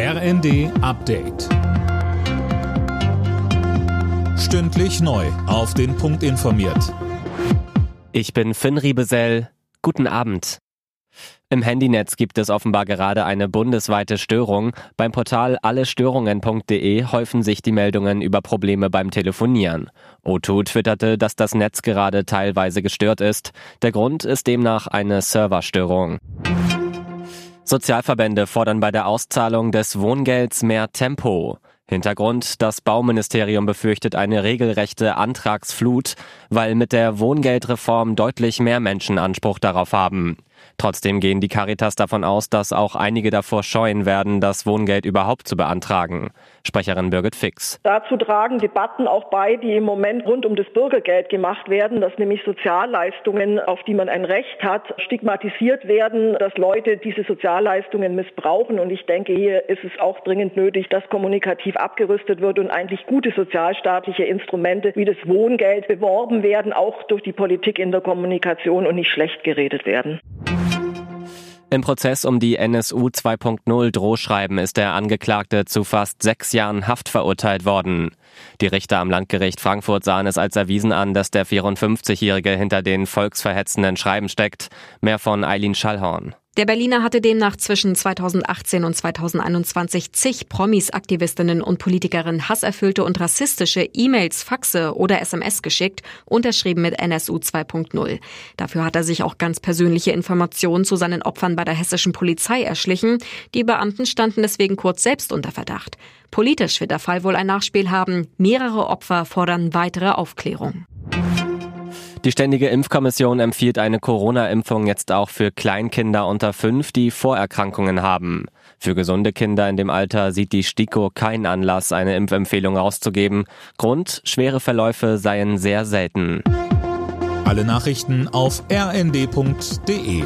RND Update. Stündlich neu. Auf den Punkt informiert. Ich bin Finn Riebesell. Guten Abend. Im Handynetz gibt es offenbar gerade eine bundesweite Störung. Beim Portal allestörungen.de häufen sich die Meldungen über Probleme beim Telefonieren. O2 twitterte, dass das Netz gerade teilweise gestört ist. Der Grund ist demnach eine Serverstörung. Sozialverbände fordern bei der Auszahlung des Wohngelds mehr Tempo. Hintergrund, das Bauministerium befürchtet eine regelrechte Antragsflut, weil mit der Wohngeldreform deutlich mehr Menschen Anspruch darauf haben. Trotzdem gehen die Caritas davon aus, dass auch einige davor scheuen werden, das Wohngeld überhaupt zu beantragen. Sprecherin Birgit Fix. Dazu tragen Debatten auch bei, die im Moment rund um das Bürgergeld gemacht werden, dass nämlich Sozialleistungen, auf die man ein Recht hat, stigmatisiert werden, dass Leute diese Sozialleistungen missbrauchen. Und ich denke, hier ist es auch dringend nötig, dass kommunikativ abgerüstet wird und eigentlich gute sozialstaatliche Instrumente wie das Wohngeld beworben werden, auch durch die Politik in der Kommunikation und nicht schlecht geredet werden. Im Prozess um die NSU 2.0 Drohschreiben ist der Angeklagte zu fast sechs Jahren Haft verurteilt worden. Die Richter am Landgericht Frankfurt sahen es als erwiesen an, dass der 54-Jährige hinter den volksverhetzenden Schreiben steckt. Mehr von Eileen Schallhorn. Der Berliner hatte demnach zwischen 2018 und 2021 zig Promis, Aktivistinnen und Politikerinnen hasserfüllte und rassistische E-Mails, Faxe oder SMS geschickt, unterschrieben mit NSU 2.0. Dafür hat er sich auch ganz persönliche Informationen zu seinen Opfern bei der hessischen Polizei erschlichen. Die Beamten standen deswegen kurz selbst unter Verdacht. Politisch wird der Fall wohl ein Nachspiel haben. Mehrere Opfer fordern weitere Aufklärung. Die Ständige Impfkommission empfiehlt eine Corona-Impfung jetzt auch für Kleinkinder unter fünf, die Vorerkrankungen haben. Für gesunde Kinder in dem Alter sieht die STIKO keinen Anlass, eine Impfempfehlung rauszugeben. Grund, schwere Verläufe seien sehr selten. Alle Nachrichten auf rnd.de